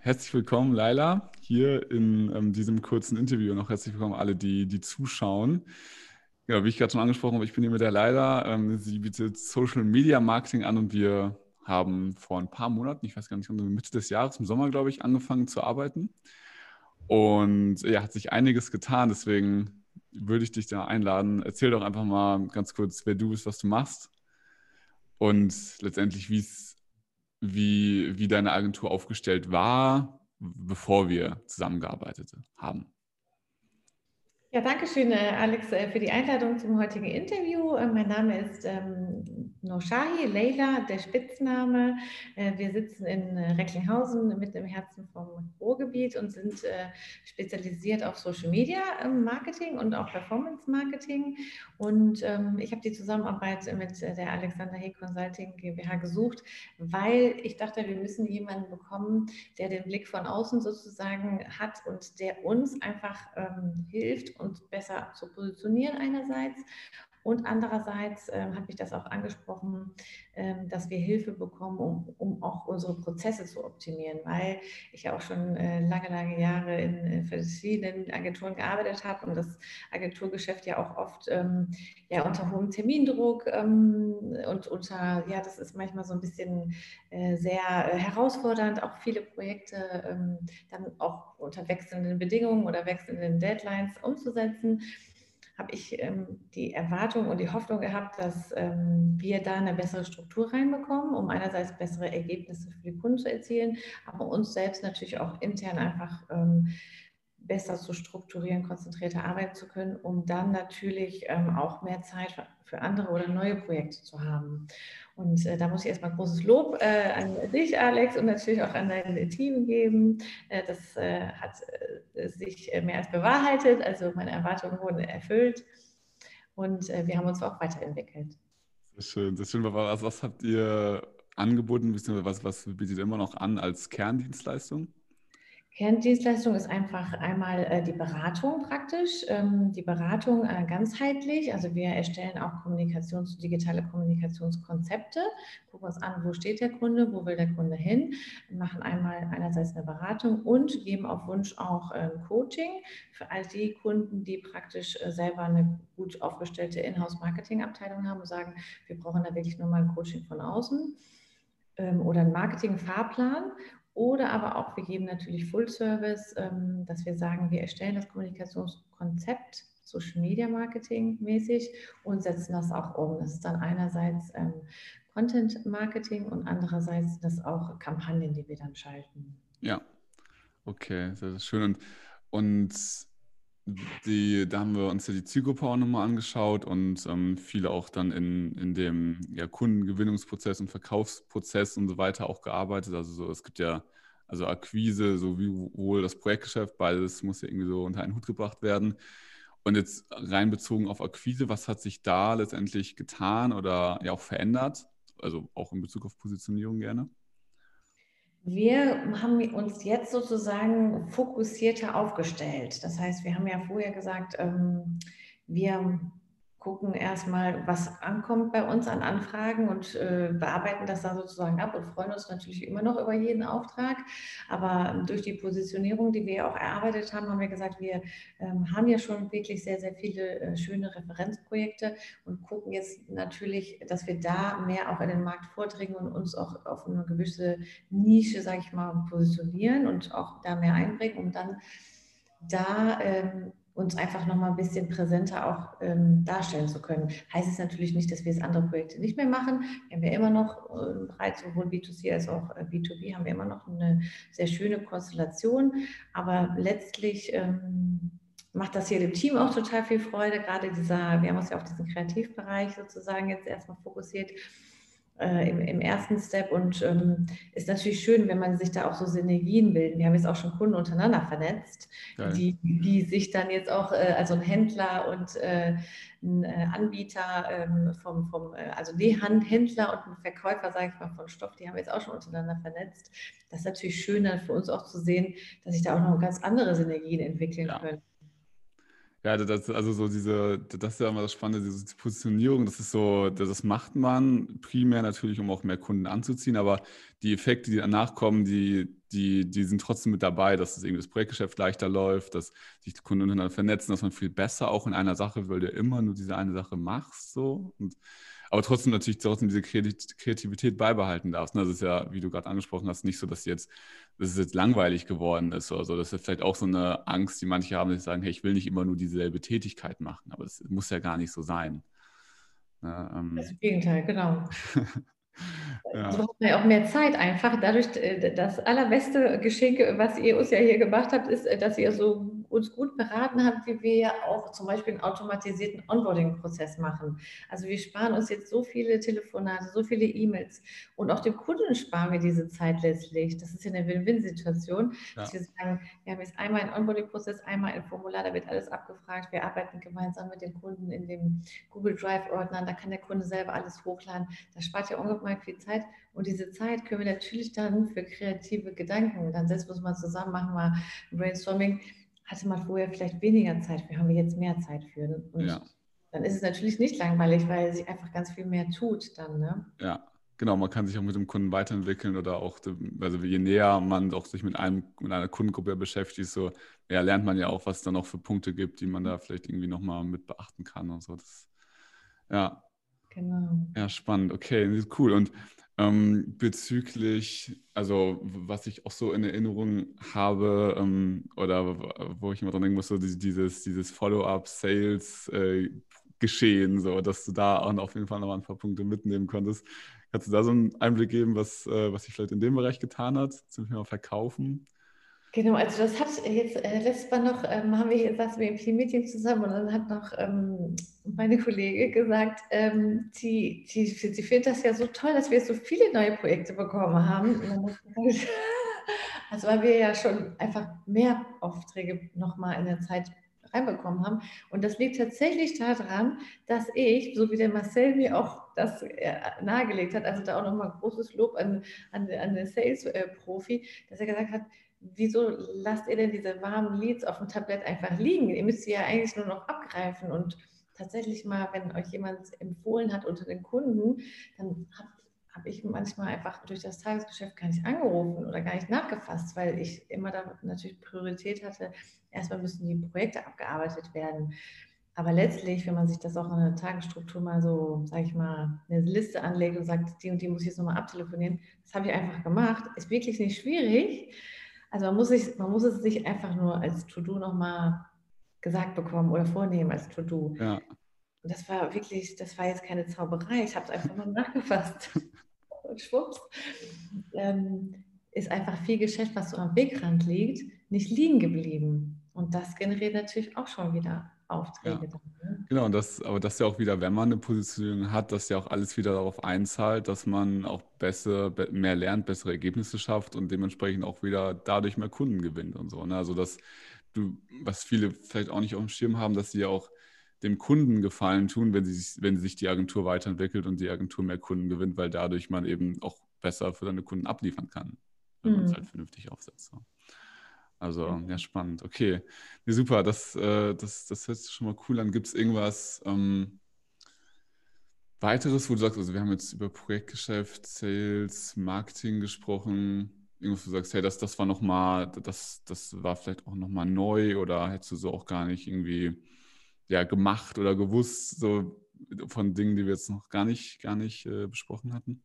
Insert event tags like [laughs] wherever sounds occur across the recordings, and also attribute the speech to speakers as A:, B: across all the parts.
A: Herzlich willkommen, Laila, hier in ähm, diesem kurzen Interview. Und auch herzlich willkommen alle, die, die zuschauen. Ja, wie ich gerade schon angesprochen habe, ich bin hier mit der Laila. Ähm, sie bietet Social Media Marketing an und wir haben vor ein paar Monaten, ich weiß gar nicht, Mitte des Jahres, im Sommer, glaube ich, angefangen zu arbeiten. Und ja, hat sich einiges getan. Deswegen würde ich dich da einladen. Erzähl doch einfach mal ganz kurz, wer du bist, was du machst und letztendlich, wie es wie, wie deine Agentur aufgestellt war, bevor wir zusammengearbeitet haben.
B: Ja, danke schön, äh, Alex, äh, für die Einladung zum heutigen Interview. Äh, mein Name ist ähm, Noshahi, Leila, der Spitzname. wir sitzen in Recklinghausen, mitten im Herzen vom Ruhrgebiet und sind spezialisiert auf Social Media ähm, Marketing und auch Performance Marketing. Und ähm, ich habe die Zusammenarbeit mit der Alexander Hey Consulting GmbH gesucht, weil ich dachte, wir müssen jemanden bekommen, der den Blick von außen sozusagen hat und der uns einfach ähm, hilft uns besser zu positionieren einerseits und andererseits äh, hat mich das auch angesprochen, äh, dass wir Hilfe bekommen, um, um auch unsere Prozesse zu optimieren, weil ich ja auch schon äh, lange, lange Jahre in äh, verschiedenen Agenturen gearbeitet habe und das Agenturgeschäft ja auch oft ähm, ja, unter hohem Termindruck ähm, und unter, ja, das ist manchmal so ein bisschen äh, sehr äh, herausfordernd, auch viele Projekte ähm, dann auch unter wechselnden Bedingungen oder wechselnden Deadlines umzusetzen habe ich ähm, die Erwartung und die Hoffnung gehabt, dass ähm, wir da eine bessere Struktur reinbekommen, um einerseits bessere Ergebnisse für die Kunden zu erzielen, aber uns selbst natürlich auch intern einfach ähm, besser zu strukturieren, konzentrierter arbeiten zu können, um dann natürlich ähm, auch mehr Zeit für andere oder neue Projekte zu haben. Und äh, da muss ich erstmal großes Lob äh, an dich, Alex, und natürlich auch an dein Team geben. Äh, das äh, hat äh, sich äh, mehr als bewahrheitet, also meine Erwartungen wurden erfüllt und wir haben uns auch weiterentwickelt.
A: Sehr schön, sehr schön. Was, was habt ihr angeboten, was, was bietet ihr immer noch an als Kerndienstleistung?
B: Kerndienstleistung ist einfach einmal äh, die Beratung praktisch, ähm, die Beratung äh, ganzheitlich. Also wir erstellen auch Kommunikations-, digitale Kommunikationskonzepte, gucken uns an, wo steht der Kunde, wo will der Kunde hin, machen einmal einerseits eine Beratung und geben auf Wunsch auch ähm, Coaching für all die Kunden, die praktisch äh, selber eine gut aufgestellte Inhouse-Marketing-Abteilung haben und sagen, wir brauchen da wirklich nur mal ein Coaching von außen ähm, oder einen Marketing-Fahrplan oder aber auch, wir geben natürlich Full Service, ähm, dass wir sagen, wir erstellen das Kommunikationskonzept Social Media Marketing mäßig und setzen das auch um. Das ist dann einerseits ähm, Content Marketing und andererseits das auch Kampagnen, die wir dann schalten.
A: Ja, okay, sehr, sehr schön. Und, und die, da haben wir uns ja die Zielgruppe auch nochmal angeschaut und ähm, viele auch dann in, in dem ja, Kundengewinnungsprozess und Verkaufsprozess und so weiter auch gearbeitet. Also so, es gibt ja also Akquise sowohl das Projektgeschäft, beides muss ja irgendwie so unter einen Hut gebracht werden. Und jetzt rein bezogen auf Akquise, was hat sich da letztendlich getan oder ja auch verändert? Also auch in Bezug auf Positionierung gerne?
B: Wir haben uns jetzt sozusagen fokussierter aufgestellt. Das heißt, wir haben ja vorher gesagt, ähm, wir gucken erstmal, was ankommt bei uns an Anfragen und äh, bearbeiten das da sozusagen ab und freuen uns natürlich immer noch über jeden Auftrag. Aber durch die Positionierung, die wir auch erarbeitet haben, haben wir gesagt, wir ähm, haben ja schon wirklich sehr, sehr viele äh, schöne Referenzprojekte und gucken jetzt natürlich, dass wir da mehr auch in den Markt vordringen und uns auch auf eine gewisse Nische, sage ich mal, positionieren und auch da mehr einbringen, um dann da ähm, uns einfach noch mal ein bisschen präsenter auch ähm, darstellen zu können. Heißt es natürlich nicht, dass wir jetzt andere Projekte nicht mehr machen. Wir haben ja immer noch äh, bereits sowohl B2C als auch äh, B2B haben wir immer noch eine sehr schöne Konstellation. Aber letztlich ähm, macht das hier dem Team auch total viel Freude. Gerade dieser, wir haben uns ja auf diesen Kreativbereich sozusagen jetzt erstmal fokussiert äh, im, im, ersten Step und ähm, ist natürlich schön, wenn man sich da auch so Synergien bilden. Wir haben jetzt auch schon Kunden untereinander vernetzt, die, die sich dann jetzt auch, äh, also ein Händler und äh, ein äh, Anbieter ähm, vom, vom äh, also die Händler und ein Verkäufer, sage ich mal, von Stoff, die haben jetzt auch schon untereinander vernetzt. Das ist natürlich schön dann für uns auch zu sehen, dass sich da auch noch ganz andere Synergien entwickeln ja. können.
A: Ja, das, also so diese, das ist ja immer das Spannende, diese Positionierung, das ist so, das macht man primär natürlich, um auch mehr Kunden anzuziehen, aber die Effekte, die danach kommen, die, die, die sind trotzdem mit dabei, dass das, irgendwie das Projektgeschäft leichter läuft, dass sich die Kunden untereinander vernetzen, dass man viel besser auch in einer Sache, weil du immer nur diese eine Sache machst, so. Und aber trotzdem natürlich trotzdem diese Kreativität beibehalten darfst. Ne? Das ist ja, wie du gerade angesprochen hast, nicht so, dass jetzt, dass es jetzt langweilig geworden ist oder so. Das ist vielleicht auch so eine Angst, die manche haben, dass sie sagen, hey, ich will nicht immer nur dieselbe Tätigkeit machen, aber es muss ja gar nicht so sein.
B: Ja, ne, ähm. Das Gegenteil, genau. [laughs] Ja. So hat man ja auch mehr Zeit einfach. Dadurch, äh, das allerbeste Geschenk, was ihr uns ja hier gemacht habt, ist, äh, dass ihr so uns gut beraten habt, wie wir auch zum Beispiel einen automatisierten Onboarding-Prozess machen. Also wir sparen uns jetzt so viele Telefonate, so viele E-Mails und auch dem Kunden sparen wir diese Zeit letztlich. Das ist ja eine Win-Win-Situation, ja. dass wir sagen, wir haben jetzt einmal einen Onboarding-Prozess, einmal ein Formular, da wird alles abgefragt. Wir arbeiten gemeinsam mit dem Kunden in dem Google Drive-Ordner, da kann der Kunde selber alles hochladen. Das spart ja ungemein viel Zeit und diese Zeit können wir natürlich dann für kreative Gedanken, dann setzen wir uns mal zusammen, machen wir Brainstorming hatte man vorher vielleicht weniger Zeit für, haben wir jetzt mehr Zeit für. Und ja. dann ist es natürlich nicht langweilig, weil sich einfach ganz viel mehr tut dann. Ne?
A: Ja, genau. Man kann sich auch mit dem Kunden weiterentwickeln oder auch, also je näher man auch sich mit, einem, mit einer Kundengruppe beschäftigt, so ja, lernt man ja auch, was es dann noch für Punkte gibt, die man da vielleicht irgendwie nochmal mit beachten kann und so. Das, ja. Genau. Ja, spannend. Okay, cool. Und ähm, bezüglich, also was ich auch so in Erinnerung habe ähm, oder wo ich immer dran denken muss, so dieses, dieses Follow-up-Sales-Geschehen, äh, so, dass du da auch auf jeden Fall noch ein paar Punkte mitnehmen konntest. Kannst du da so einen Einblick geben, was, äh, was sich vielleicht in dem Bereich getan hat, zum Thema Verkaufen?
B: Genau, also das hat jetzt äh, letztes Mal noch, ähm, haben wir saßen wir im Team-Meeting zusammen und dann hat noch ähm, meine Kollegin gesagt, ähm, die, die, sie findet das ja so toll, dass wir so viele neue Projekte bekommen haben. [laughs] also weil wir ja schon einfach mehr Aufträge nochmal in der Zeit reinbekommen haben. Und das liegt tatsächlich daran, dass ich, so wie der Marcel mir auch das äh, nahegelegt hat, also da auch nochmal großes Lob an, an, an den Sales-Profi, dass er gesagt hat, wieso lasst ihr denn diese warmen Leads auf dem Tablett einfach liegen? Ihr müsst sie ja eigentlich nur noch abgreifen und tatsächlich mal, wenn euch jemand empfohlen hat unter den Kunden, dann habe hab ich manchmal einfach durch das Tagesgeschäft gar nicht angerufen oder gar nicht nachgefasst, weil ich immer da natürlich Priorität hatte. Erstmal müssen die Projekte abgearbeitet werden. Aber letztlich, wenn man sich das auch in der Tagesstruktur mal so, sage ich mal, eine Liste anlegt und sagt, die und die muss ich jetzt nochmal abtelefonieren, das habe ich einfach gemacht. Ist wirklich nicht schwierig. Also man muss, sich, man muss es sich einfach nur als To-Do nochmal gesagt bekommen oder vornehmen als To-Do. Ja. Und das war wirklich, das war jetzt keine Zauberei. Ich habe es einfach mal [laughs] nachgefasst. Und schwupps. Ähm, ist einfach viel Geschäft, was so am Wegrand liegt, nicht liegen geblieben. Und das generiert natürlich auch schon wieder Aufträge. Ja.
A: Dann, ne? Genau, und das, aber das ja auch wieder, wenn man eine Positionierung hat, dass ja auch alles wieder darauf einzahlt, dass man auch besser, mehr lernt, bessere Ergebnisse schafft und dementsprechend auch wieder dadurch mehr Kunden gewinnt und so. Ne? Also das, du, was viele vielleicht auch nicht auf dem Schirm haben, dass sie ja auch dem Kunden Gefallen tun, wenn, sie, wenn sich die Agentur weiterentwickelt und die Agentur mehr Kunden gewinnt, weil dadurch man eben auch besser für seine Kunden abliefern kann, wenn mhm. man es halt vernünftig aufsetzt. So. Also, ja, spannend. Okay. Nee, super, das, äh, das, das hört sich schon mal cool an. Gibt es irgendwas ähm, weiteres, wo du sagst, also wir haben jetzt über Projektgeschäft, Sales, Marketing gesprochen. Irgendwas, wo du sagst, hey, das, das war nochmal, das, das war vielleicht auch nochmal neu oder hättest du so auch gar nicht irgendwie ja, gemacht oder gewusst, so von Dingen, die wir jetzt noch gar nicht, gar nicht äh, besprochen hatten?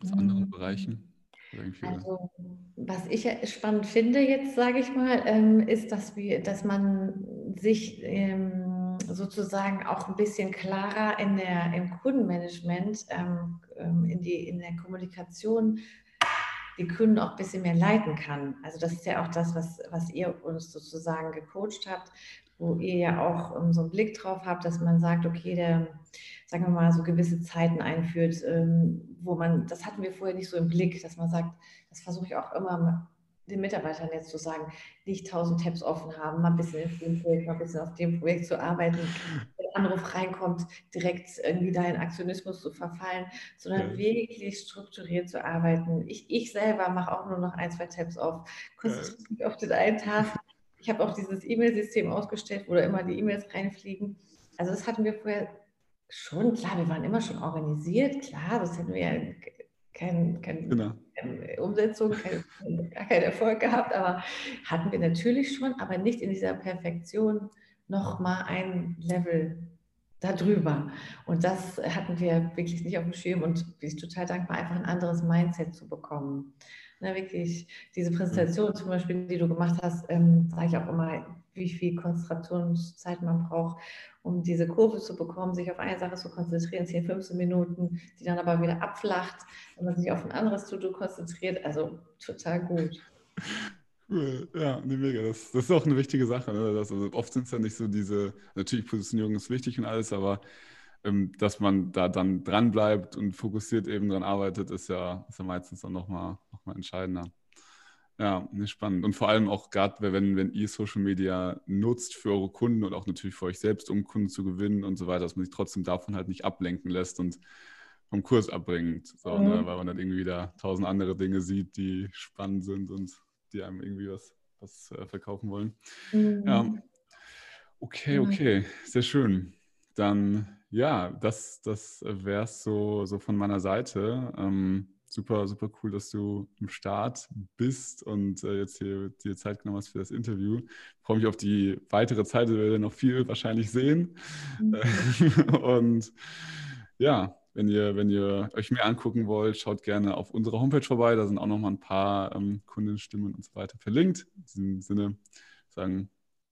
A: Aus anderen mhm. Bereichen?
B: Also, was ich spannend finde jetzt, sage ich mal, ähm, ist, dass, wir, dass man sich ähm, sozusagen auch ein bisschen klarer in der, im Kundenmanagement, ähm, in, die, in der Kommunikation die Kunden auch ein bisschen mehr leiten kann. Also das ist ja auch das, was, was ihr uns sozusagen gecoacht habt, wo ihr ja auch um, so einen Blick drauf habt, dass man sagt, okay, der, sagen wir mal, so gewisse Zeiten einführt, ähm, wo man, das hatten wir vorher nicht so im Blick, dass man sagt, das versuche ich auch immer den Mitarbeitern jetzt zu sagen, nicht tausend Tabs offen haben, mal ein bisschen in dem Projekt, mal ein bisschen auf dem Projekt zu arbeiten, wenn ein Anruf reinkommt, direkt irgendwie da in Aktionismus zu verfallen, sondern ja. wirklich strukturiert zu arbeiten. Ich, ich selber mache auch nur noch ein, zwei Tabs auf, konzentriere mich auf den einen Tag, ich Ich habe auch dieses E-Mail-System ausgestellt, wo da immer die E-Mails reinfliegen. Also das hatten wir vorher schon, klar, wir waren immer schon organisiert, klar, das hätten wir ja kein, kein, genau. Umsetzung, kein, Erfolg gehabt, aber hatten wir natürlich schon, aber nicht in dieser Perfektion noch mal ein Level darüber. Und das hatten wir wirklich nicht auf dem Schirm und ich total dankbar, einfach ein anderes Mindset zu bekommen. Na, wirklich, diese Präsentation zum Beispiel, die du gemacht hast, ähm, sage ich auch immer, wie viel Konzentrationszeit man braucht, um diese Kurve zu bekommen, sich auf eine Sache zu konzentrieren, 10, 15 Minuten, die dann aber wieder abflacht, wenn man sich auf ein anderes To-Do konzentriert. Also total gut.
A: Cool, ja, nee, mega. Das, das ist auch eine wichtige Sache. Ne? Das, also oft sind es ja nicht so diese, natürlich Positionierung ist wichtig und alles, aber ähm, dass man da dann dran bleibt und fokussiert eben dran arbeitet, ist ja, ist ja meistens dann nochmal noch mal entscheidender. Ja, nee, spannend. Und vor allem auch gerade, wenn, wenn ihr Social Media nutzt für eure Kunden und auch natürlich für euch selbst, um Kunden zu gewinnen und so weiter, dass man sich trotzdem davon halt nicht ablenken lässt und vom Kurs abbringt, so, ne? mhm. ne, weil man dann irgendwie wieder tausend andere Dinge sieht, die spannend sind und die einem irgendwie was, was äh, verkaufen wollen. Mhm. Ja. Okay, okay, sehr schön. Dann ja, das, das wäre es so, so von meiner Seite. Ähm, super, super cool, dass du im Start bist und äh, jetzt hier dir Zeit genommen hast für das Interview. Ich freue mich auf die weitere Zeit, wir werden noch viel wahrscheinlich sehen. Mhm. [laughs] und ja, wenn ihr, wenn ihr euch mehr angucken wollt, schaut gerne auf unserer Homepage vorbei. Da sind auch noch mal ein paar ähm, Kundenstimmen und so weiter verlinkt. In diesem Sinne sagen